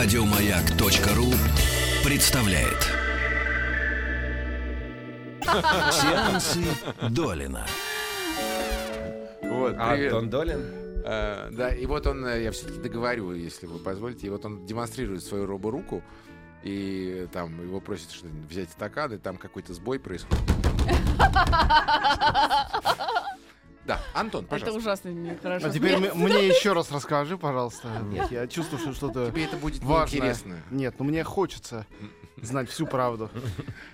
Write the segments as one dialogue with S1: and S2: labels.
S1: Радиомаяк.ру представляет. Сеансы Долина.
S2: Вот,
S3: А,
S2: привет.
S3: Антон Долин?
S2: Э, да, и вот он, э, я все-таки договорю, если вы позволите, и вот он демонстрирует свою роборуку, и там его просят что-нибудь взять стакан, и там какой-то сбой происходит. Да, Антон,
S4: Это
S2: пожалуйста.
S4: ужасно нехорошо.
S5: А теперь м- мне еще раз расскажи, пожалуйста.
S3: Нет.
S5: Я чувствую, что что-то
S2: Тебе это будет
S5: важное.
S2: неинтересно.
S5: Нет, ну мне хочется знать всю правду.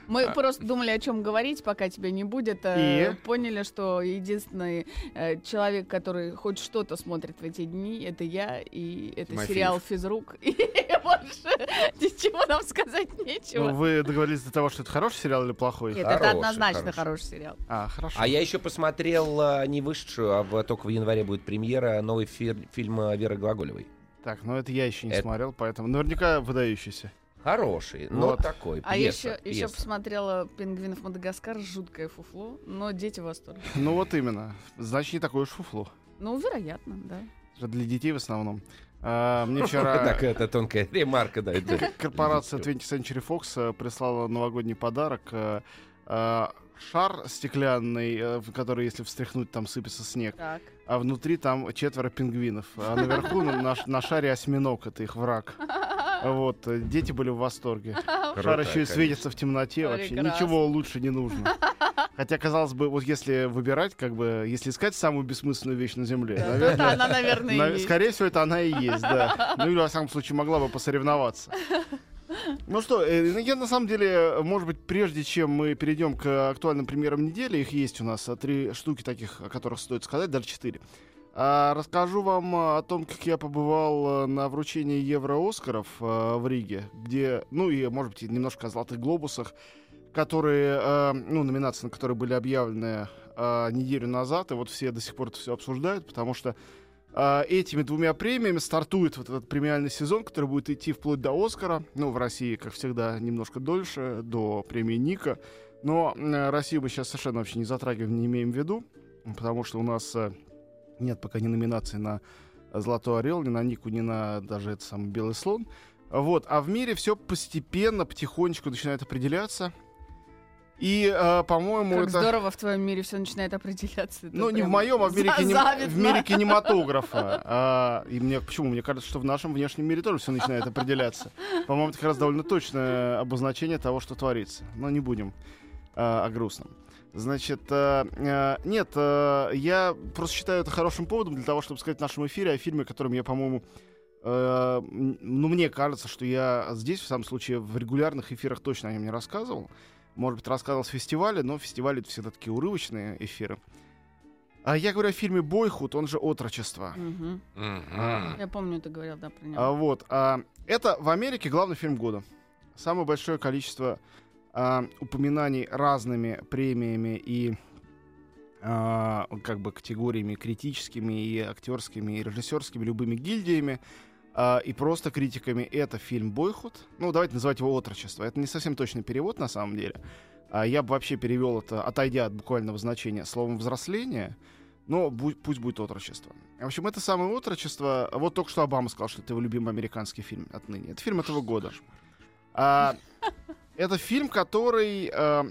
S4: Мы просто думали, о чем говорить, пока тебя не будет. э,
S5: И?
S4: Поняли, что единственный э, человек, который хоть что-то смотрит в эти дни, это я, и это
S2: Тимофеев.
S4: сериал «Физрук». И больше ничего нам сказать
S5: Ну,
S4: нечего.
S5: вы договорились до того, что это хороший сериал или плохой?
S4: Нет,
S3: Хороший,
S4: это однозначно
S3: хороший.
S4: хороший сериал.
S5: А, хорошо.
S3: А я еще посмотрел а, не вышедшую, а в- только в январе будет премьера новый фир- фильм а, Веры Глаголевой.
S5: Так, ну это я еще не
S3: Это-
S5: смотрел, поэтому наверняка выдающийся.
S3: Хороший, но
S5: Вот.
S3: такой.
S4: А
S3: пьеса,
S4: еще, еще
S3: пьеса.
S4: посмотрела «Пингвинов Мадагаскар», жуткое фуфло, но дети в восторге.
S5: Ну вот именно. Значит, не такое уж фуфло.
S4: Ну, вероятно, да.
S5: Это Для детей в основном. А, мне вчера
S3: Так, это тонкая ремарка, да.
S5: корпорация 20th Century Fox прислала новогодний подарок. э, э, Шар стеклянный, э, в который, если встряхнуть, там сыпется снег.
S4: Так.
S5: а внутри там четверо пингвинов. А наверху на, на шаре осьминог, это их враг. Вот, э, дети были в восторге. Шар еще и светится в темноте, вообще ничего лучше не нужно. Хотя, казалось бы, вот если выбирать, как бы, если искать самую бессмысленную вещь на Земле,
S4: Да,
S5: наверное,
S4: это она, наверное, и
S5: на-
S4: есть.
S5: скорее всего, это она и есть, да. Ну или, во всяком случае, могла бы посоревноваться. Ну что, э, ну, я на самом деле, может быть, прежде чем мы перейдем к актуальным премьерам недели, их есть у нас а, три штуки таких, о которых стоит сказать, даже четыре. А, расскажу вам а, о том, как я побывал а, на вручении Евро-Оскаров а, в Риге, где, ну и, может быть, немножко о «Золотых глобусах», которые, а, ну, номинации на которые были объявлены а, неделю назад, и вот все до сих пор это все обсуждают, потому что этими двумя премиями стартует вот этот премиальный сезон, который будет идти вплоть до Оскара. Ну, в России, как всегда, немножко дольше, до премии Ника. Но э, Россию мы сейчас совершенно вообще не затрагиваем, не имеем в виду, потому что у нас э, нет пока ни номинации на Золотой Орел, ни на Нику, ни на даже этот самый Белый Слон. Вот. А в мире все постепенно, потихонечку начинает определяться. И, э, по-моему,
S4: Как
S5: это...
S4: здорово в твоем мире все начинает определяться. Это
S5: Ну, не в моем, а в мире, кинем- в мире кинематографа. А, и мне почему? Мне кажется, что в нашем внешнем мире тоже все начинает определяться. По-моему, это как раз довольно точное обозначение того, что творится. Но не будем а, о грустном. Значит, а, а, нет, а, я просто считаю это хорошим поводом для того, чтобы сказать в нашем эфире о фильме, которым я, по-моему, э, ну, мне кажется, что я здесь, в самом случае, в регулярных эфирах точно о нем не рассказывал. Может быть, рассказывал с фестиваля, но фестивали это всегда такие урывочные эфиры. А я говорю о фильме «Бойхуд», он же «Отрочество».
S4: Я помню, ты говорил, да, про него.
S5: А, вот, а, это в Америке главный фильм года. Самое большое количество а, упоминаний разными премиями и а, как бы категориями критическими и актерскими и режиссерскими любыми гильдиями а, и просто критиками. Это фильм «Бойхуд». Ну, давайте называть его «Отрочество». Это не совсем точный перевод на самом деле. Я бы вообще перевел это, отойдя от буквального значения, словом «взросление», но пусть будет отрочество. В общем, это самое отрочество. Вот только что Обама сказал, что это его любимый американский фильм отныне. Это фильм этого года. А, это фильм, который а,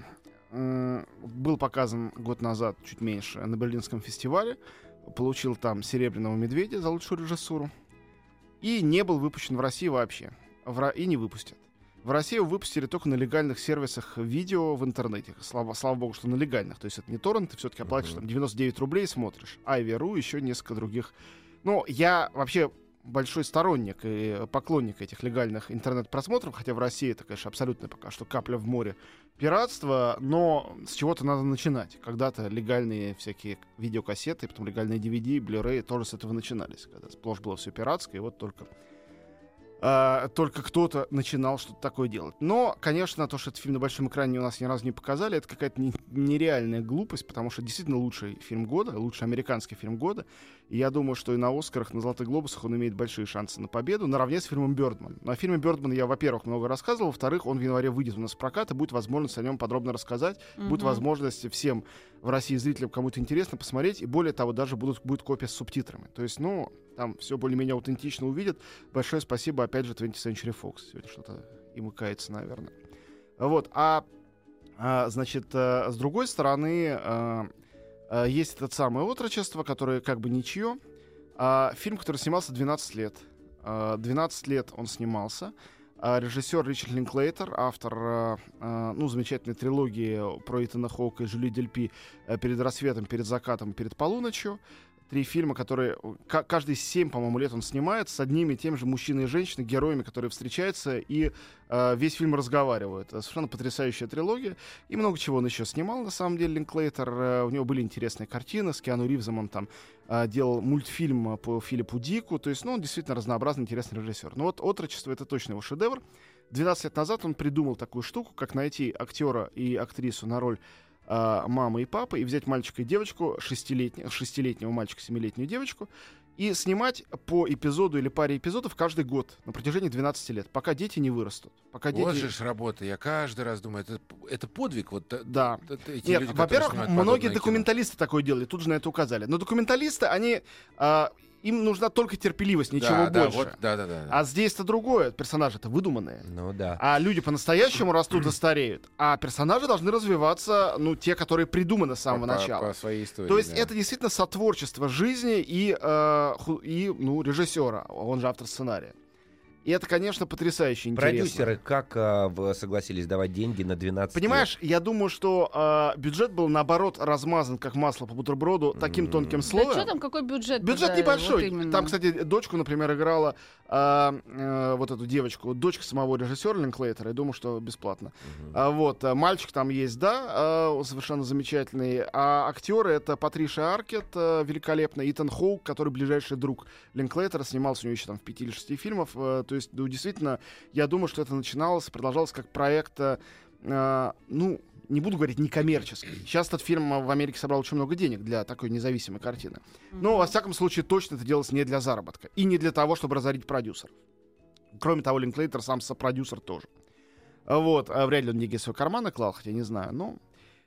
S5: м, был показан год назад, чуть меньше, на Берлинском фестивале. Получил там серебряного медведя за лучшую режиссуру. И не был выпущен в России вообще. В И не выпустят. В России его выпустили только на легальных сервисах видео в интернете. Слава, слава богу, что на легальных. То есть это не торрент, ты все-таки оплатишь
S3: Мгм.
S5: там 99 рублей и смотришь. Айви.ру, еще несколько других. Ну, я вообще большой сторонник и поклонник этих легальных интернет-просмотров, хотя в России это, конечно, абсолютно пока что капля в море пиратства, но с чего-то надо начинать. Когда-то легальные всякие видеокассеты, потом легальные DVD, Blu-ray тоже с этого начинались, когда сплошь было все пиратское, и вот только а, только кто-то начинал что-то такое делать. Но, конечно, то, что этот фильм на большом экране у нас ни разу не показали, это какая-то не- нереальная глупость, потому что действительно лучший фильм года, лучший американский фильм года. И я думаю, что и на Оскарах, на Золотых Глобусах он имеет большие шансы на победу, наравне с фильмом «Бёрдман». На фильме «Бёрдман» я, во-первых, много рассказывал, во-вторых, он в январе выйдет у нас в прокат, и будет возможность о нем подробно рассказать, будет
S4: Мгм.
S5: возможность всем в России зрителям, кому это интересно, посмотреть, и более того, даже будут, будет копия с субтитрами. То есть, ну, там все более-менее аутентично увидят. Большое спасибо, опять же, 20th Century Fox. Сегодня что-то им кается, наверное. Вот, а, а, значит, а, с другой стороны, а, а, есть этот самое «Отрочество», которое как бы ничье. А, фильм, который снимался 12 лет. А, 12 лет он снимался. А, режиссер Ричард Линклейтер, автор а, а, ну, замечательной трилогии про Итана Хоука и Жюли Дельпи «Перед рассветом», «Перед закатом» «Перед полуночью». Три фильма, которые ка- каждые семь, по-моему, лет он снимает с одними и теми же мужчиной и женщиной, героями, которые встречаются и э, весь фильм разговаривают. Это совершенно потрясающая трилогия. И много чего он еще снимал, на самом деле, Линклейтер. Э, у него были интересные картины. С Киану Ривзом он там э, делал мультфильм по Филиппу Дику. То есть, ну, он действительно разнообразный, интересный режиссер. Но вот «Отрочество» — это точно его шедевр. 12 лет назад он придумал такую штуку, как найти актера и актрису на роль а, мамы и папы и взять мальчика и девочку, шестилетнего, шестилетнего мальчика, семилетнюю девочку, и снимать по эпизоду или паре эпизодов каждый год на протяжении 12 лет, пока дети не вырастут. Пока
S2: Вот
S5: дети...
S2: же ж работа. Я каждый раз думаю, это, это подвиг. Вот, э,
S5: Да.
S2: эти
S5: Нет,
S2: люди,
S5: во-первых, многие
S2: подобное кино.
S5: документалисты такое делали, тут же на это указали. Но документалисты, они... а, им нужна только терпеливость, ничего
S2: да, да,
S5: больше.
S2: вот, да, да, да. да.
S5: А здесь-то другое. Персонажи-то выдуманные.
S3: Ну да.
S5: А люди по-настоящему растут и стареют. А персонажи должны развиваться, ну, те, которые придуманы с самого
S2: По-
S5: начала.
S2: По своей истории.
S5: То есть
S2: да.
S5: это действительно сотворчество жизни и, э, и ну, режиссера, он же автор сценария. И это, конечно, потрясающе интересно.
S3: Продюсеры как а, согласились давать деньги на 12
S5: Понимаешь, я думаю, что э, бюджет был, наоборот, размазан, как масло по бутерброду, таким тонким
S4: Да
S5: слоем.
S4: что там, какой бюджет?
S5: Бюджет
S4: тогда?
S5: небольшой.
S4: Вот именно.
S5: Там, кстати, дочку, например, играла а, э, вот эту девочку, дочка самого режиссера Линклейтера. Я думаю, что бесплатно. А, вот а, мальчик там есть, да, а, совершенно замечательный. А актеры это Патриша Аркет, а, великолепно, Итан Хоук, который ближайший друг Линклейтера, снимался у него еще там в пяти или шести фильмов. То есть, ну, действительно, я думаю, что это начиналось, продолжалось как проект, а, а, ну, не буду говорить некоммерческий. Сейчас этот фильм а, в Америке собрал очень много денег для такой независимой картины. Но, во всяком случае, точно это делалось не для заработка. И не для того, чтобы разорить продюсеров. Кроме того, Линклейтер сам сопродюсер тоже. Вот, а вряд ли он деньги из своего кармана клал, хотя не знаю, но...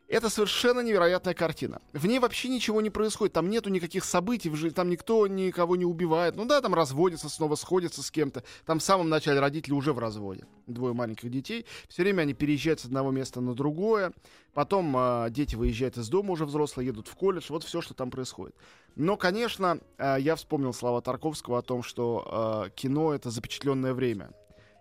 S5: Это совершенно невероятная картина. В ней вообще ничего не происходит, там нету никаких событий в жизни, там никто никого не убивает. Ну да, там разводятся, снова сходятся с кем-то. Там в самом начале родители уже в разводе. Двое маленьких детей. Все время они переезжают с одного места на другое. Потом а, дети выезжают из дома уже взрослые, едут в колледж. Вот все, что там происходит. Но, конечно, а, я вспомнил слова Тарковского о том, что а, кино — это запечатленное время.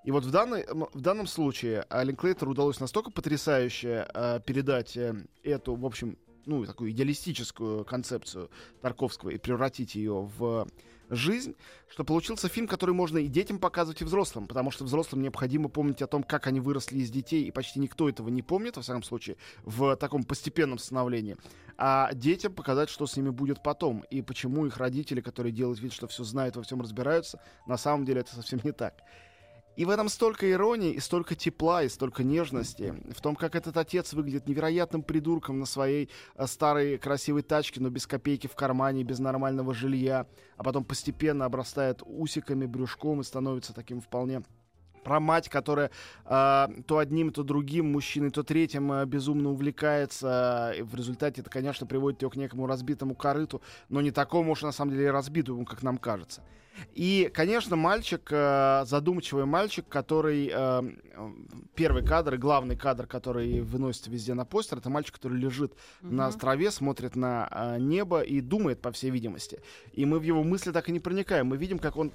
S5: И вот в, данной, м, в данном случае Линклейтеру удалось настолько потрясающе а, передать э, эту, в общем, ну, такую идеалистическую концепцию Тарковского и превратить ее в жизнь, что получился фильм, который можно и детям показывать, и взрослым, потому что взрослым необходимо помнить о том, как они выросли из детей, и почти никто этого не помнит, во всяком случае, в таком постепенном становлении. А детям показать, что с ними будет потом, и почему их родители, которые делают вид, что все знают, во всем разбираются, на самом деле это совсем не так. И в этом столько иронии, и столько тепла, и столько нежности. В том, как этот отец выглядит невероятным придурком на своей э, старой красивой тачке, но без копейки в кармане, без нормального жилья. А потом постепенно обрастает усиками, брюшком и становится таким вполне про мать, которая э, то одним, то другим мужчиной, то третьим э, безумно увлекается. И в результате это, конечно, приводит ее к некому разбитому корыту, но не такому уж на самом деле разбитому, как нам кажется. И, конечно, мальчик, э, задумчивый мальчик, который... э, первый кадр главный кадр, который выносится везде на постер, это мальчик, который лежит на траве, смотрит на э, небо и думает, по всей видимости. И мы в его мысли так и не проникаем. Мы видим, как он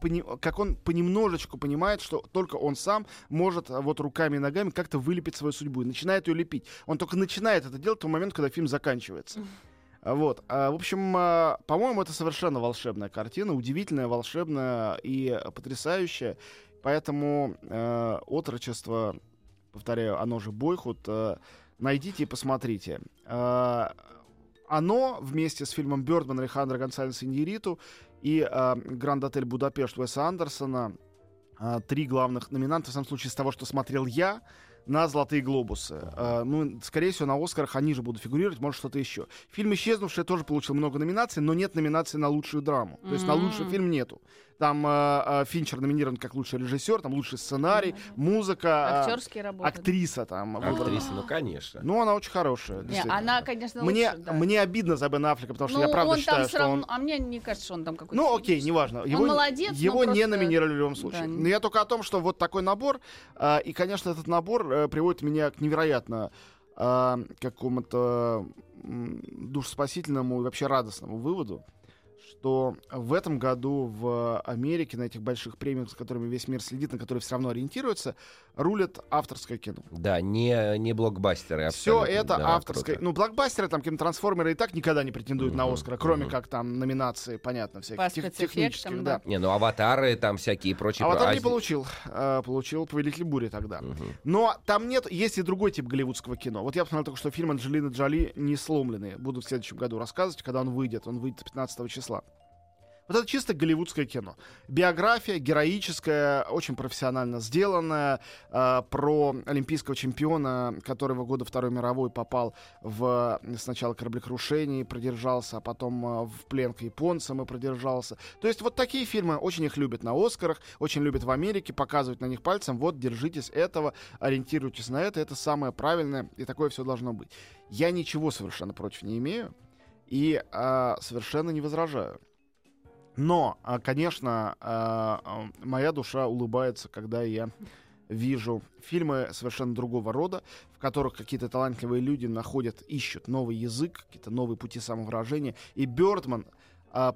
S5: пони- как он понемножечку понимает, что только он сам может а, вот руками и ногами как-то вылепить свою судьбу и начинает ее лепить. Он только начинает это делать в тот момент, когда фильм заканчивается. А, Вот. А, В общем, по-моему, это совершенно волшебная картина, удивительная, волшебная и потрясающая. Поэтому э, отрочество, повторяю, оно же Бойхуд, э, найдите и посмотрите. А, Оно вместе с фильмом Бёрдман Алехандро Гонсалеса Иньериту и э, Гранд Отель Будапешт Уэса Андерсона э, три главных номинанта, в самом случае, из того, что смотрел я, на «Золотые глобусы». Э, ну, скорее всего, на «Оскарах» они же будут фигурировать, может, что-то еще. Фильм «Исчезнувший» тоже получил много номинаций, но нет номинации на лучшую драму. То есть на лучший фильм нету. Там э, э, Финчер номинирован как лучший режиссер, там лучший сценарий, музыка, э,
S4: Актерские работы.
S5: актриса там. выбрана.
S3: Актриса, ну, конечно.
S5: Ну, она очень хорошая.
S4: Не, она, конечно,
S5: мне,
S4: лучше, да.
S5: мне обидно за Бен Аффлека, потому что
S4: ну,
S5: я правда
S4: он
S5: считаю,
S4: там
S5: что
S4: равно...
S5: он...
S4: А мне не кажется, что он там какой-то...
S5: Ну, окей, неважно. Его,
S4: молодец,
S5: его
S4: но
S5: не
S4: просто-
S5: номинировали в любом случае.
S4: Да.
S5: Но я только о том, что вот такой набор, а, и, конечно, этот набор э, приводит меня к невероятно а, какому-то душеспасительному и вообще радостному выводу, что в этом году в Америке на этих больших премиях, с которыми весь мир следит, на которые все равно ориентируется, рулит авторское кино.
S3: Да, не, не блокбастеры.
S5: Все это
S3: да,
S5: авторское.
S3: круто.
S5: Ну, блокбастеры, там, кинотрансформеры и так никогда не претендуют на
S3: Мгм,
S5: Оскара, кроме
S3: мгм.
S5: как там номинации, понятно, всяких
S4: По
S5: тех- технических,
S4: да.
S5: да.
S3: Не, ну аватары там всякие и прочие.
S5: Аватар
S3: про-
S5: не получил. а, получил Повелитель бури тогда.
S3: Мгм.
S5: Но там нет, есть и другой тип голливудского кино. Вот я посмотрел только что фильм Анджелины Джоли «Не сломленные». Буду в следующем году рассказывать, когда он выйдет. Он выйдет 15 числа. Вот это чисто голливудское кино. Биография героическая, очень профессионально сделанная, э, про олимпийского чемпиона, который во годы Второй мировой попал в сначала кораблекрушение продержался, а потом э, в плен к японцам и продержался. То есть вот такие фильмы очень их любят на Оскарах, очень любят в Америке, показывают на них пальцем, вот, держитесь этого, ориентируйтесь на это, это самое правильное, и такое все должно быть. Я ничего совершенно против не имею и а, совершенно не возражаю. Но, а, конечно, а, а, моя душа улыбается, когда я вижу фильмы совершенно другого рода, в которых какие-то талантливые люди находят, ищут новый язык, какие-то новые пути самовыражения. И Бёрдман,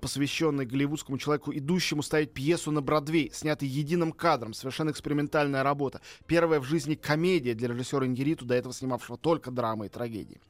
S5: посвященный голливудскому человеку, идущему ставить пьесу на Бродвей, снятый единым кадром, совершенно экспериментальная работа. Первая в жизни комедия для режиссера Ингериту, до этого снимавшего только драмы и трагедии.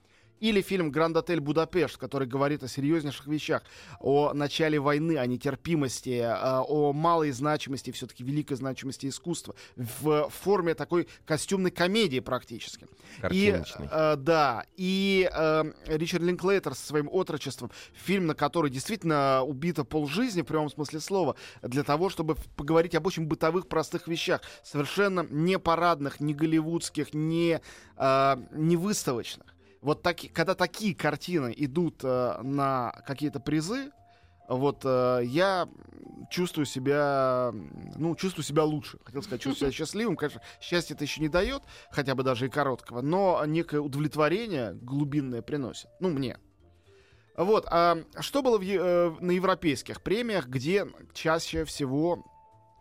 S5: Или фильм «Гранд Отель Будапешт», который говорит о серьезнейших вещах, о начале войны, о нетерпимости, а, о малой значимости, все-таки великой значимости искусства, в форме такой костюмной комедии практически. И, э, да, и э, Ричард Линклейтер со своим отрочеством, фильм, на который действительно убито полжизни, в прямом смысле слова, для того, чтобы поговорить об очень бытовых, простых вещах, совершенно не парадных, не голливудских, не, э, не выставочных. Вот таки, когда такие картины идут э, на какие-то призы, вот э, я чувствую себя, ну, чувствую себя лучше. Хотел сказать, чувствую себя счастливым. Конечно, счастье это еще не дает, хотя бы даже и короткого, но некое удовлетворение глубинное приносит. Ну, мне. Вот, а что было в э, на европейских премиях, где чаще всего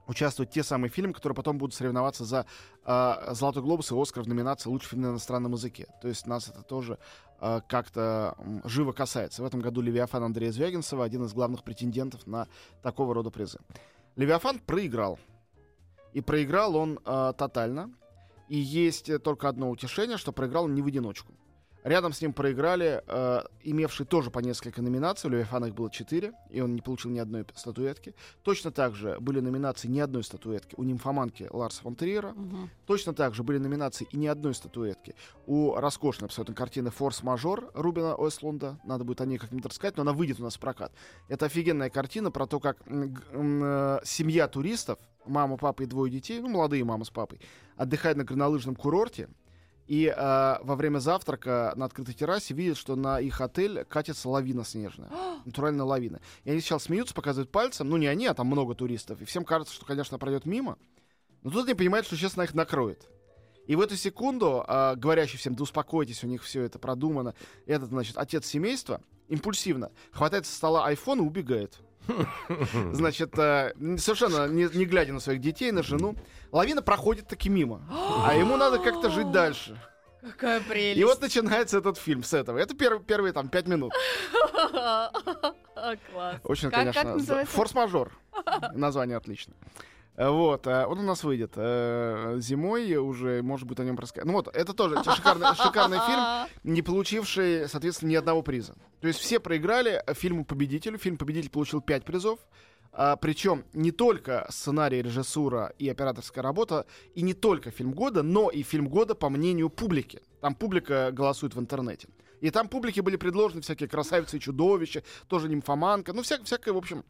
S5: участвуют те самые фильмы, которые потом будут соревноваться за э, Золотой глобус и Оскар в номинации «Лучший фильм на иностранном языке». То есть нас это тоже э, как-то живо касается. В этом году «Левиафан» Андрея Звягинцева один из главных претендентов на такого рода призы. «Левиафан» проиграл. И проиграл он э, тотально. И есть э, только одно утешение, что проиграл он не в одиночку. Рядом с ним проиграли, э, имевшие тоже по несколько номинаций. У Левиафана их было четыре, и он не получил ни одной статуэтки. Точно так же были номинации ни одной статуэтки у нимфоманки Ларса фон Триера.
S4: Мгм.
S5: Точно так же были номинации и ни одной статуэтки у роскошной абсолютно картины «Форс-мажор» Рубина Ослунда. Надо будет о ней как-нибудь рассказать, но она выйдет у нас в прокат. Это офигенная картина про то, как э, семья туристов, мама, папа и двое детей, ну, молодые мама с папой, отдыхает на горнолыжном курорте, и э, во время завтрака на открытой террасе видят, что на их отель катится лавина снежная. Натуральная лавина. И они сначала смеются, показывают пальцем. Ну, не они, а там много туристов. И всем кажется, что, конечно, пройдет мимо. Но тут они понимают, что сейчас на их накроет. И в эту секунду, а, говорящий всем, да успокойтесь, у них все это продумано, этот, значит, отец семейства импульсивно хватает со стола iPhone и убегает. Значит, э, совершенно не, не глядя на своих детей, на жену, лавина проходит таки мимо. А ему надо как-то жить дальше.
S4: Какая прелесть.
S5: И вот начинается этот фильм с этого. Это перв- первые там пять минут.
S4: Класс.
S5: Очень,
S4: Как- как
S5: конечно.
S4: называется?
S5: Форс-мажор. Название отлично. Э, Вот, э, он у нас выйдет э, зимой уже, может быть, о нем рассказать. Ну вот, это тоже шикарный, шикарный фильм, не получивший, соответственно, ни одного приза. То есть все проиграли фильму «Победителю». Фильм «Победитель» получил пять призов. А, причем не только сценарий, режиссура и операторская работа, и не только фильм года, но и фильм года по мнению публики. Там публика голосует в интернете. И там публике были предложены всякие красавицы и чудовища, тоже нимфоманка, ну вся, всякое, в общем,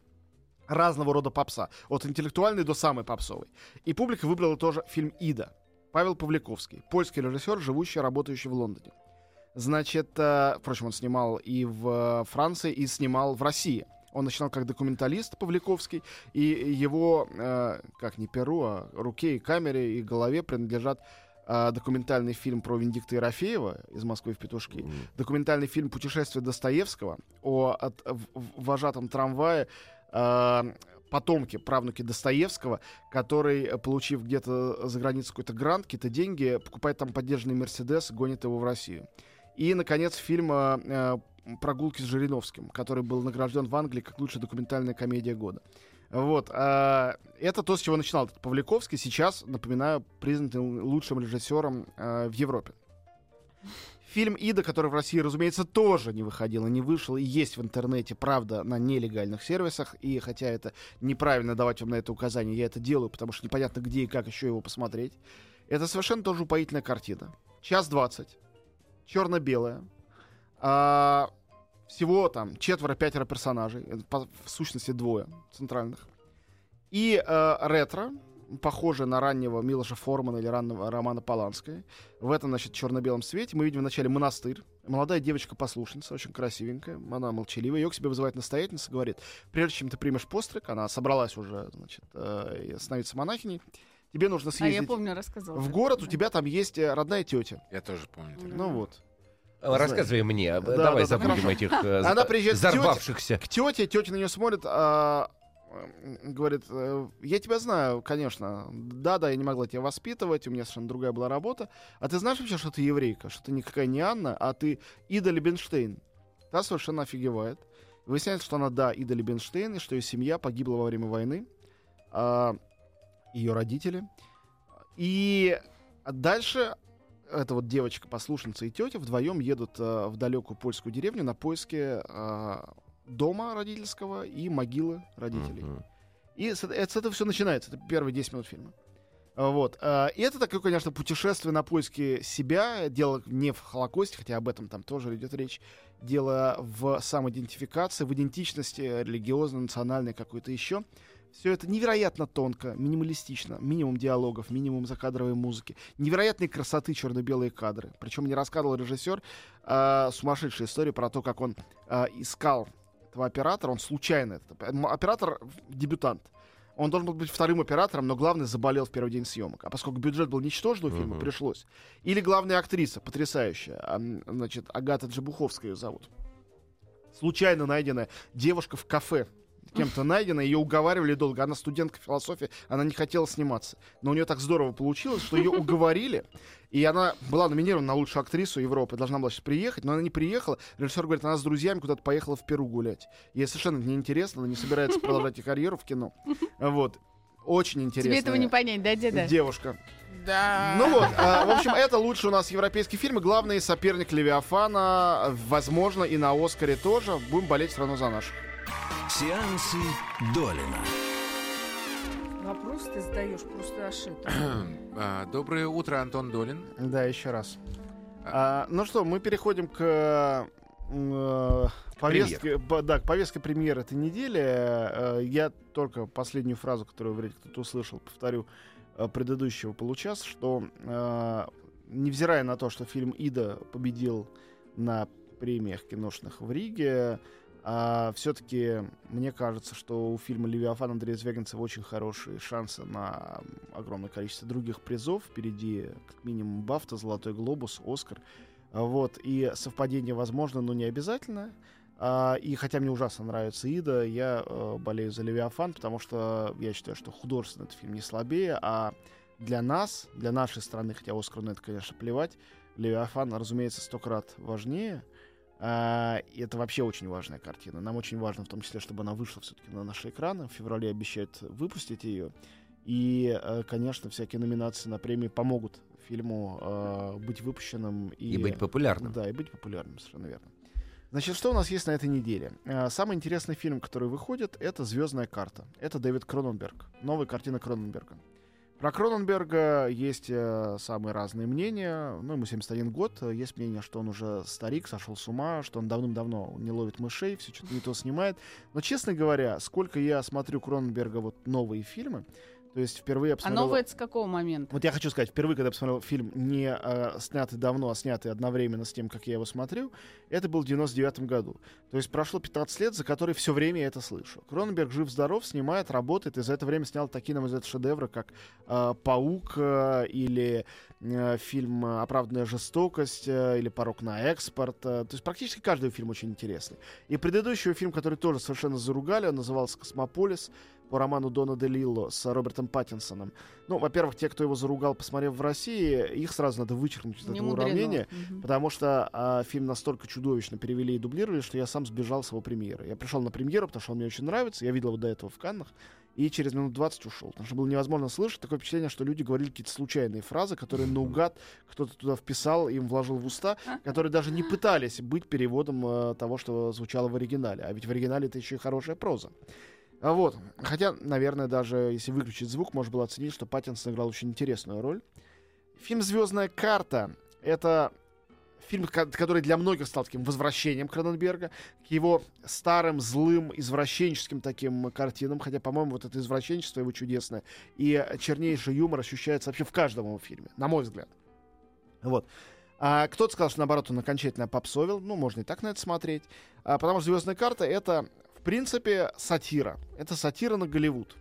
S5: разного рода попса. От интеллектуальной до самой попсовой. И публика выбрала тоже фильм «Ида». Павел Павликовский, польский режиссер, живущий работающий в Лондоне. Значит, э, впрочем, он снимал и в Франции, и снимал в России. Он начинал как документалист Павликовский, и его, э, как не перу, а руке и камере и голове принадлежат э, документальный фильм про Венедикта Ерофеева из Москвы в Петушки,
S3: М.
S5: документальный фильм «Путешествие Достоевского» о от, в- в- вожатом трамвае потомки, правнуки Достоевского, который, э, получив где-то за границей какой-то грант, какие-то деньги, покупает там поддержанный Мерседес, гонит его в Россию. И, наконец, фильм э, э, «Прогулки с Жириновским», который был награжден в Англии как лучшая документальная комедия года. Вот. а, это то, с чего начинал Павликовский. Сейчас, напоминаю, признан лучшим режиссером э, в Европе. Фильм «Ида», который в России, разумеется, тоже не выходил и не вышел, и есть в интернете, правда, на нелегальных сервисах. И хотя это неправильно давать вам на это указание, я это делаю, потому что непонятно, где и как еще его посмотреть. Это совершенно тоже упоительная картина. Час двадцать. Черно-белая. А, всего там четверо-пятеро персонажей. По- в сущности, двое центральных. И э, ретро, похожее на раннего Милоша Формана или раннего Романа Поланской. В этом, значит, черно-белом свете мы видим вначале монастырь. Молодая девочка-послушница, очень красивенькая. Она молчаливая. Ее к себе вызывает настоятельница, говорит, прежде чем ты примешь постриг, она собралась уже, значит, э, становиться монахиней, тебе нужно
S4: А я
S5: съездить
S4: помню, рассказывала.
S5: в город, у тебя там есть э, родная тетя.
S2: Я тоже помню. это.
S5: Ну вот.
S3: А, Рассказывай мне.
S5: Да,
S3: Давай
S5: да, да,
S3: забудем
S5: хорошо.
S3: этих э,
S5: Она приезжает к тете.
S3: взорвавшихся.
S5: К тете, тетя на нее смотрит, а, говорит, э, я тебя знаю, конечно. Да-да, я не могла тебя воспитывать, у меня совершенно другая была работа. А ты знаешь вообще, что ты еврейка, что ты никакая не Анна, а ты Ида Лебенштейн? Та совершенно офигевает. Выясняется, что она, да, Ида Лебенштейн, и что ее семья погибла во время войны. а, ее родители. И дальше эта вот девочка-послушница и тетя вдвоем едут э, в далекую польскую деревню на поиски э, дома родительского и могилы родителей.
S3: Мгм.
S5: И с, это, с этого все начинается. Это первые 10 минут фильма. А, Вот. А, И это такое, конечно, путешествие на поиски себя. Дело не в Холокосте, хотя об этом там тоже идет речь. Дело в самоидентификации, в идентичности религиозной, национальной, какой-то еще. Все это невероятно тонко, минималистично. Минимум диалогов, минимум закадровой музыки. Невероятной красоты черно-белые кадры. Причем не рассказывал режиссер а, сумасшедшая история про то, как он а, искал этого оператора. Он случайно. этот оператор дебютант. Он должен был быть вторым оператором, но главный заболел в первый день съемок. А поскольку бюджет был ничтожный у фильма,
S3: Мгм.
S5: пришлось. Или главная актриса, потрясающая, а, значит, Агата Джабуховская ее зовут. Случайно найденная девушка в кафе кем-то найдена, ее уговаривали долго. Она студентка философии, она не хотела сниматься. Но у нее так здорово получилось, что ее уговорили. И она была номинирована на лучшую актрису Европы, должна была сейчас приехать, но она не приехала. Режиссер говорит, она с друзьями куда-то поехала в Перу гулять. Ей совершенно неинтересно, она не собирается продолжать ее карьеру в кино. Вот. Очень интересно.
S4: Тебе этого не понять, да, деда?
S5: Девушка.
S2: Да.
S5: Ну вот, а, в общем, это лучший у нас европейский фильм. И главный соперник Левиафана, возможно, и на Оскаре тоже. Будем болеть все равно за наш.
S1: Сеансы Долина.
S4: Вопрос ты задаешь просто ошибку.
S2: А, Доброе утро, Антон Долин.
S5: Да, еще раз. А, ну что, мы переходим к э, повестке, по- да, к повестке премьеры этой недели. Э, Я только последнюю фразу, которую вряд ли кто-то услышал, повторю э, предыдущего получаса, что э, невзирая на то, что фильм «Ида» победил на премиях киношных в Риге, все-таки мне кажется, что у фильма «Левиафан» Андрея Звягинцева очень хорошие шансы на огромное количество других призов. Впереди как минимум Бафта, Золотой Глобус, Оскар. А, Вот. И совпадение возможно, но не обязательно. А, И хотя мне ужасно нравится Ида, я э, болею за Левиафан, потому что я считаю, что художественно этот фильм не слабее, а для нас, для нашей страны, хотя Оскар на это, конечно, плевать, Левиафан, разумеется, сто крат важнее. А, и это вообще очень важная картина. Нам очень важно, в том числе, чтобы она вышла все-таки на наши экраны. В феврале обещают выпустить ее. И, э, конечно, всякие номинации на премии помогут фильму э, быть выпущенным и,
S3: И быть популярным.
S5: Да, и быть популярным, совершенно верно. Значит, что у нас есть на этой неделе? Э, Самый интересный фильм, который выходит, это «Звездная карта». Это Дэвид Кроненберг. Новая картина Кроненберга. Про Кроненберга есть э, самые разные мнения. Ну, ему 71 год. Э, Есть мнение, что он уже старик, сошел с ума, что он давным-давно не ловит мышей, все что-то не то снимает. Но, честно говоря, сколько я смотрю Кроненберга вот новые фильмы, То есть впервые я
S4: А
S5: посмотрел...
S4: новое это с какого момента?
S5: Вот я хочу сказать, впервые, когда я посмотрел фильм, не э, снятый давно, а снятый одновременно с тем, как я его смотрю, это был в 99 году. То есть прошло 15 лет, за которые все время я это слышу. Кроненберг жив-здоров, снимает, работает, и за это время снял такие, на мой взгляд, шедевры, как э, «Паук» э, или э, фильм «Оправданная жестокость» э, или «Порок на экспорт». Э, то есть практически каждый фильм очень интересный. И предыдущий фильм, который тоже совершенно заругали, он назывался «Космополис», по роману Дона Делилло с Робертом Паттинсоном. Ну, во-первых, те, кто его заругал, посмотрев в России, их сразу надо вычеркнуть из
S4: Не
S5: этого
S4: мудрено.
S5: уравнения,
S4: Мгм.
S5: потому что а, фильм настолько чудовищно перевели и дублировали, что я сам сбежал с его премьеры. Я пришел на премьеру, потому что он мне очень нравится, я видел его до этого в Каннах, и через минут 20 ушел. Потому что было невозможно слышать такое впечатление, что люди говорили какие-то случайные фразы, которые наугад кто-то туда вписал, им вложил в уста, которые даже не пытались быть переводом э, того, что звучало в оригинале. А ведь в оригинале это еще и хорошая проза. А вот. Хотя, наверное, даже если выключить звук, можно было оценить, что Паттинсон играл очень интересную роль. Фильм «Звездная карта» — это фильм, ко- который для многих стал таким возвращением Кроненберга к его старым, злым, извращенческим таким картинам, хотя, по-моему, вот это извращенчество его чудесное и чернейший юмор ощущается вообще в каждом его фильме, на мой взгляд. Вот. А кто-то сказал, что наоборот он окончательно попсовил. Ну, можно и так на это смотреть. А, потому что Звездная карта это, принципе, сатира. Это сатира на Голливуд.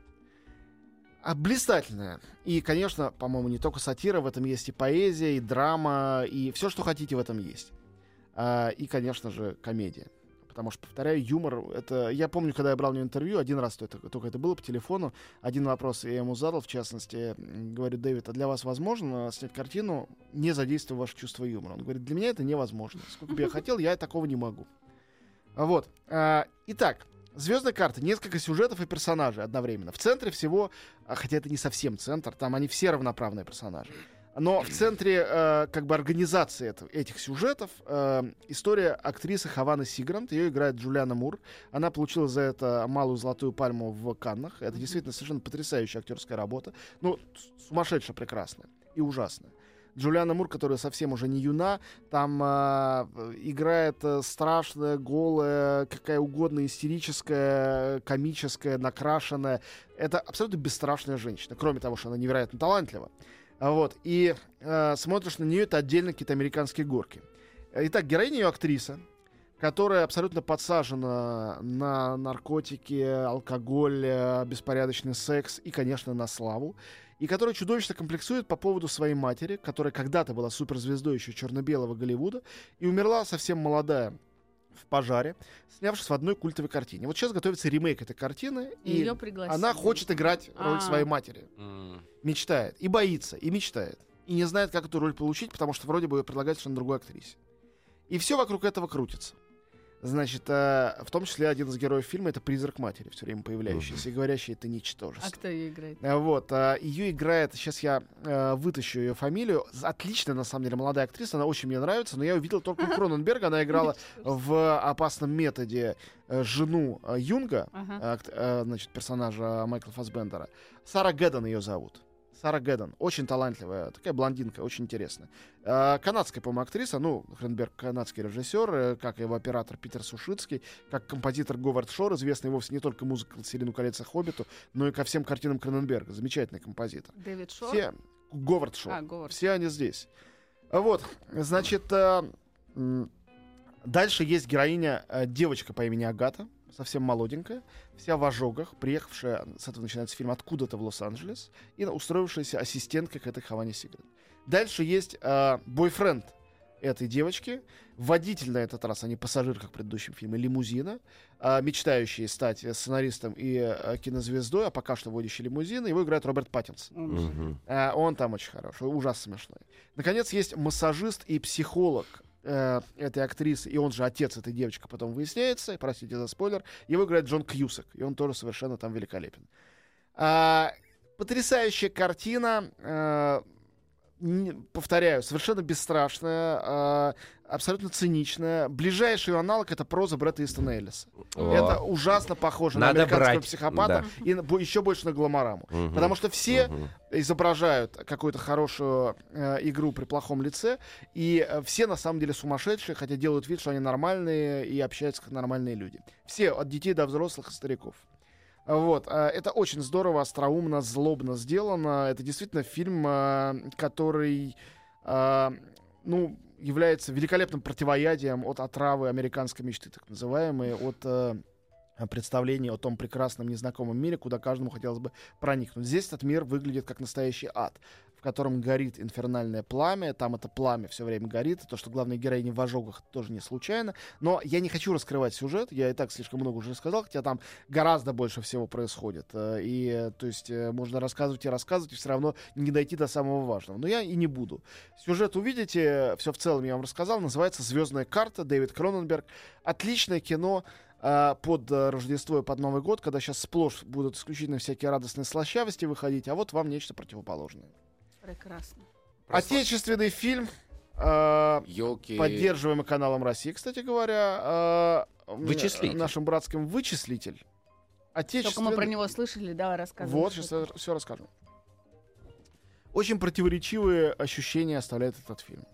S5: А блистательная. И, конечно, по-моему, не только сатира, в этом есть и поэзия, и драма, и все, что хотите, в этом есть. А, и, конечно же, комедия. Потому что, повторяю, юмор, это... Я помню, когда я брал у него интервью, один раз только, только это было по телефону, один вопрос я ему задал, в частности, говорю, Дэвид, а для вас возможно снять картину, не задействуя ваше чувство юмора? Он говорит, для меня это невозможно. Сколько бы я хотел, я такого не могу. Вот. А, Итак, Звездная карта, несколько сюжетов и персонажей одновременно. В центре всего, а, хотя это не совсем центр, там они все равноправные персонажи. Но в центре э, как бы организации это- этих сюжетов э, история актрисы Хаваны Сигрант. Ее играет Джулиана Мур. Она получила за это малую золотую пальму в Каннах. Это действительно совершенно потрясающая актерская работа. Ну, сумасшедше прекрасная и ужасная. Джулиана Мур, которая совсем уже не юна, там э, играет э, страшная, голая, какая угодно истерическая, комическая, накрашенная. Это абсолютно бесстрашная женщина, кроме того, что она невероятно талантлива. А Вот, и э, смотришь на нее, это отдельно какие-то американские горки. Итак, героиня ее актриса, которая абсолютно подсажена на наркотики, алкоголь, э, беспорядочный секс и, конечно, на славу. И которая чудовищно комплексует по поводу своей матери, которая когда-то была суперзвездой еще черно-белого Голливуда и умерла совсем молодая в пожаре, снявшись в одной культовой картине. Вот сейчас готовится ремейк этой картины,
S4: И
S5: она хочет играть роль
S4: А.
S5: своей матери. Мечтает. И боится, и мечтает. И не знает, как эту роль получить, потому что вроде бы ее предлагают совершенно другой актрисе. И все вокруг этого крутится. Значит, э, в том числе один из героев фильма это призрак матери, все время появляющийся, и говорящий это
S4: А
S5: ничтожество.
S4: кто ее играет?
S5: Э, Вот, ее играет, сейчас я э, вытащу ее фамилию, отличная, на самом деле, молодая актриса, она очень мне нравится, но я увидел только Кроненберга, она играла в «Опасном методе» э, жену э, Юнга,
S4: Ага.
S5: э, значит, персонажа Майкла Фассбендера. Сара Гэддон ее зовут. Сара Гэддон. Очень талантливая, такая блондинка, очень интересная. Э, канадская, по-моему, актриса. Ну, Хренберг канадский режиссер, э, как его оператор Питер Сушицкий, как композитор Говард Шор, известный вовсе не только музыкой к «Селину колец» и «Хоббиту», но и ко всем картинам Кроненберга. Замечательный композитор.
S4: Дэвид Шор?
S5: Все... Говард Шор.
S4: А, Говард.
S5: Все они здесь. А Вот, значит, э, дальше есть героиня, э, девочка по имени Агата, совсем молоденькая, вся в ожогах, приехавшая, с этого начинается фильм, откуда-то в Лос-Анджелес, и устроившаяся ассистенткой к этой Хаване Сигрид. Дальше есть э, бойфренд этой девочки, водитель на этот раз, а не пассажир, как в предыдущем фильме, лимузина, э, мечтающий стать сценаристом и э, кинозвездой, а пока что водящий лимузин, его играет Роберт Паттинсон.
S3: Мгм.
S5: Э, он там очень хороший, ужасно смешной. Наконец, есть массажист и психолог э, этой актрисы, и он же отец этой девочки, потом выясняется, простите за спойлер, его играет Джон Кьюсак, и он тоже совершенно там великолепен. А, потрясающая картина, э, повторяю, совершенно бесстрашная, а, абсолютно циничная. Ближайший аналог это проза Бретта Истона Эллиса.
S3: О.
S5: Это ужасно похоже
S3: Надо
S5: на американского
S3: брать,
S5: психопата и на- бо- еще больше на гламораму.
S3: Мгм.
S5: Потому что все
S3: Мгм.
S5: изображают какую-то хорошую э, игру при плохом лице, и э, все на самом деле сумасшедшие, хотя делают вид, что они нормальные и общаются как нормальные люди. Все, от детей до взрослых и стариков. Вот, а, это очень здорово, остроумно, злобно сделано. Это действительно фильм, а, который, а, ну, является великолепным противоядием от отравы американской мечты, так называемой, от э, представления о том прекрасном незнакомом мире, куда каждому хотелось бы проникнуть. Здесь этот мир выглядит как настоящий ад, в котором горит инфернальное пламя, там это пламя все время горит, и то, что главная героиня в ожогах, тоже не случайно. Но я не хочу раскрывать сюжет, я и так слишком много уже сказал, хотя там гораздо больше всего происходит. Э, И, э, то есть, можно рассказывать и рассказывать, и все равно не дойти до самого важного. Но я и не буду. Сюжет увидите, все в целом я вам рассказал, называется «Звездная карта», Дэвид Кроненберг. Отличное кино, а, под э, Рождество и под Новый год, когда сейчас сплошь будут исключительно всякие радостные слащавости выходить, а вот вам нечто противоположное.
S4: Прекрасно.
S5: Отечественный фильм, э, поддерживаемый каналом России, кстати говоря, э,
S3: Вычислитель.
S5: нашим братским «Вычислитель».
S4: Только
S5: Отечественный...
S4: мы про него слышали, давай рассказывай.
S5: Вот, сейчас все расскажу. Очень противоречивые ощущения оставляет этот фильм.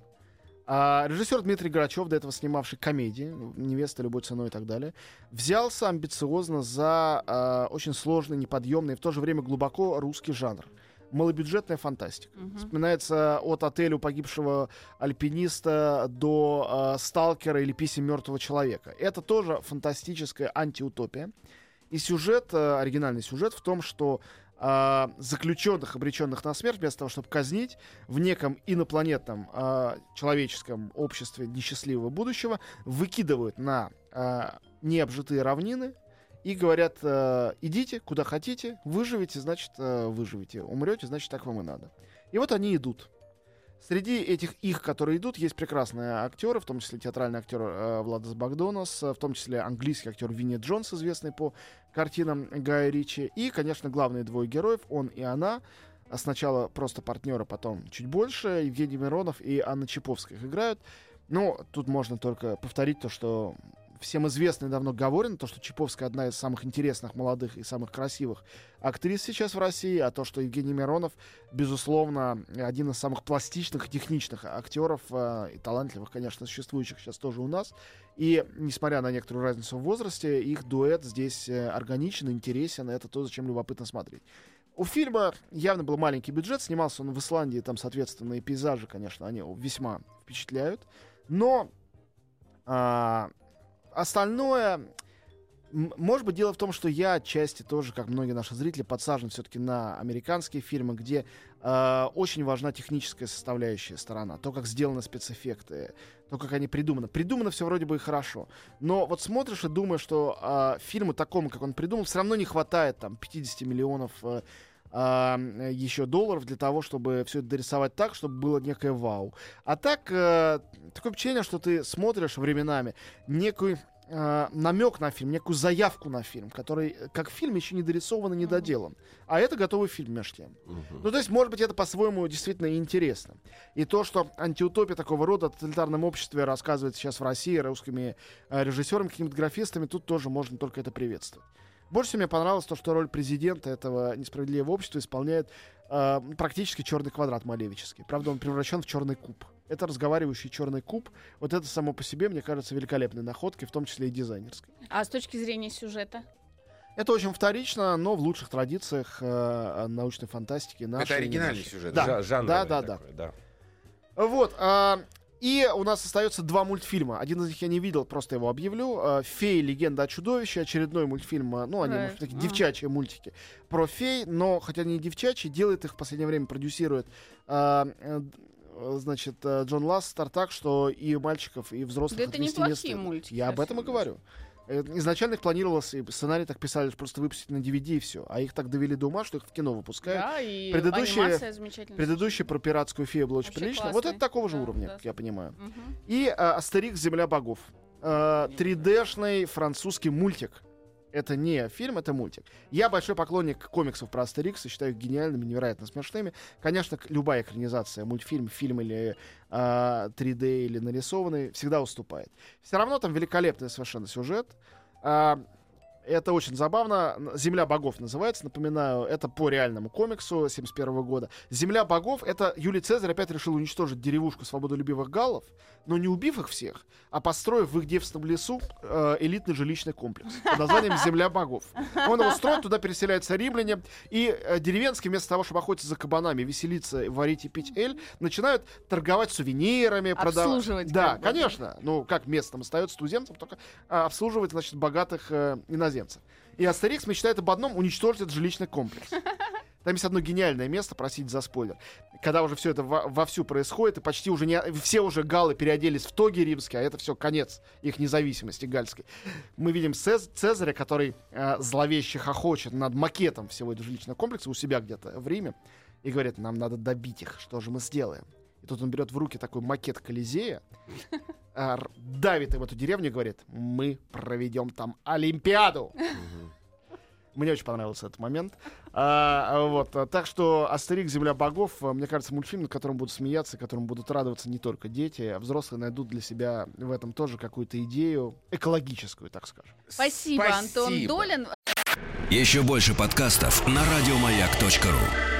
S5: А, режиссер Дмитрий Грачев, до этого снимавший комедии «Невеста любой ценой» и так далее, взялся амбициозно за а, очень сложный, неподъемный и в то же время глубоко русский жанр. Малобюджетная фантастика.
S4: Мгм.
S5: Вспоминается от отеля у погибшего альпиниста до а, сталкера или писем мертвого человека. Это тоже фантастическая антиутопия. И сюжет, а, оригинальный сюжет в том, что а, заключенных, обреченных на смерть, вместо того, чтобы казнить, в неком инопланетном а, человеческом обществе несчастливого будущего выкидывают на а, необжитые равнины и говорят, э, идите куда хотите, выживете, значит, э, выживете, умрете, значит, так вам и надо. И вот они идут. Среди этих их, которые идут, есть прекрасные актеры, в том числе театральный актер э, Владос Багдонос, э, в том числе английский актер Винни Джонс, известный по картинам Гая Ричи, и, конечно, главные двое героев, он и она, сначала просто партнеры, потом чуть больше, Евгений Миронов и Анна Чаповская их играют. Ну, тут можно только повторить то, что всем известно и давно говорено, то, что Чаповская одна из самых интересных, молодых и самых красивых актрис сейчас в России, а то, что Евгений Миронов, безусловно, один из самых пластичных и техничных актеров, э, и талантливых, конечно, существующих сейчас тоже у нас. И, несмотря на некоторую разницу в возрасте, их дуэт здесь э, органичен, интересен, и это то, зачем любопытно смотреть. У фильма явно был маленький бюджет, снимался он в Исландии, там, соответственно, и пейзажи, конечно, они весьма впечатляют. Но а, остальное... Может быть, дело в том, что я отчасти тоже, как многие наши зрители, подсажен все-таки на американские фильмы, где э, очень важна техническая составляющая сторона. То, как сделаны спецэффекты, то, как они придуманы. Придумано все вроде бы и хорошо. Но вот смотришь и думаешь, что э, фильму такому, как он придумал, все равно не хватает там 50 миллионов э, а, еще долларов для того, чтобы все это дорисовать так, чтобы было некое вау. А так, э, такое впечатление, что ты смотришь временами некий намек на фильм, некую заявку на фильм, который э, как фильм еще не дорисован и не доделан. А это готовый фильм между тем. Ну, то есть, может быть, это по-своему действительно интересно. И то, что антиутопия такого рода в тоталитарном обществе рассказывает сейчас в России русскими э, режиссерами, кинематографистами, тут тоже можно только это приветствовать. Больше всего мне понравилось то, что роль президента этого несправедливого общества исполняет э, практически черный квадрат Малевический. Правда, он превращен в черный куб. Это разговаривающий черный куб. Вот это само по себе, мне кажется, великолепной находкой, в том числе и дизайнерской.
S4: А с точки зрения сюжета?
S5: Это очень вторично, но в лучших традициях э, научной фантастики. нашей
S2: Это оригинальный
S5: нашей.
S2: сюжет.
S5: Да.
S3: Жа- жанровый
S5: да, да.
S3: такой, да.
S5: Вот. а, и у нас остается два мультфильма. Один из них я не видел, просто его объявлю. А, «Феи. Легенда о чудовище». Очередной мультфильм. а, Ну, они,
S4: Так,
S5: может, такие девчачьи мультики про фей, но, хотя они девчачьи, делает их в последнее время, продюсирует э, э, значит, э, Джон Ластер так, что и мальчиков, и взрослых
S4: Да это неплохие мультики,
S5: Я об этом и говорю. Э, Изначально их планировалось, и сценарий так писали, просто выпустить на DVD и все. А их так довели до ума, что их в кино выпускают.
S4: Да, и
S5: Предыдущие-
S4: замечательная.
S5: Предыдущий про пиратскую фею был очень
S4: Вообще
S5: прилично. Вот
S4: классный.
S5: это такого же
S4: Да,
S5: уровня,
S4: да.
S5: я понимаю.
S4: Мгм.
S5: И э, Астерикс Земля богов. Э, 3D-шный французский мультик. Это не фильм, это мультик. Я большой поклонник комиксов про Астерикса, считаю их гениальными, невероятно смешными. Конечно, любая экранизация, мультфильм, фильм или э, 3D или нарисованный, всегда уступает. Все равно там великолепный совершенно сюжет. А, Это очень забавно. «Земля богов» называется, напоминаю. Это по реальному комиксу 71 года. «Земля богов» — это Юлий Цезарь опять решил уничтожить деревушку свободолюбивых галлов, но не убив их всех, а построив в их девственном лесу э, элитный жилищный комплекс под названием «Земля богов». Он его строит, туда переселяются римляне, и э, деревенские вместо того, чтобы охотиться за кабанами, веселиться, варить и пить эль, начинают торговать сувенирами, продавать.
S4: Обслуживать
S5: Да, конечно. Ну, как местным остается студентам, только а, обслуживать, значит, богатых э, иноземцев. И Астерикс мечтает об одном — уничтожить этот жилищный комплекс. Там есть одно гениальное место, просить за спойлер. Когда уже все это во- вовсю происходит, и почти уже не... Все уже галлы переоделись в тоги римские, а это все конец их независимости гальской. Мы видим Цез- Цезаря, который э, зловеще хохочет над макетом всего этого жилищного комплекса у себя где-то в Риме и говорит, нам надо добить их, что же мы сделаем? Тут он берет в руки такой макет Колизея, а, давит им эту деревню и говорит, мы проведем там Олимпиаду. Мне очень понравился этот момент. А, вот, а, так что Астерик, Земля богов, а, мне кажется, мультфильм, над которым будут смеяться, которым будут радоваться не только дети, а взрослые найдут для себя в этом тоже какую-то идею экологическую, так скажем.
S4: Спасибо, Антон
S2: Спасибо.
S4: Долин.
S1: Еще больше подкастов на радиомаяк.ру.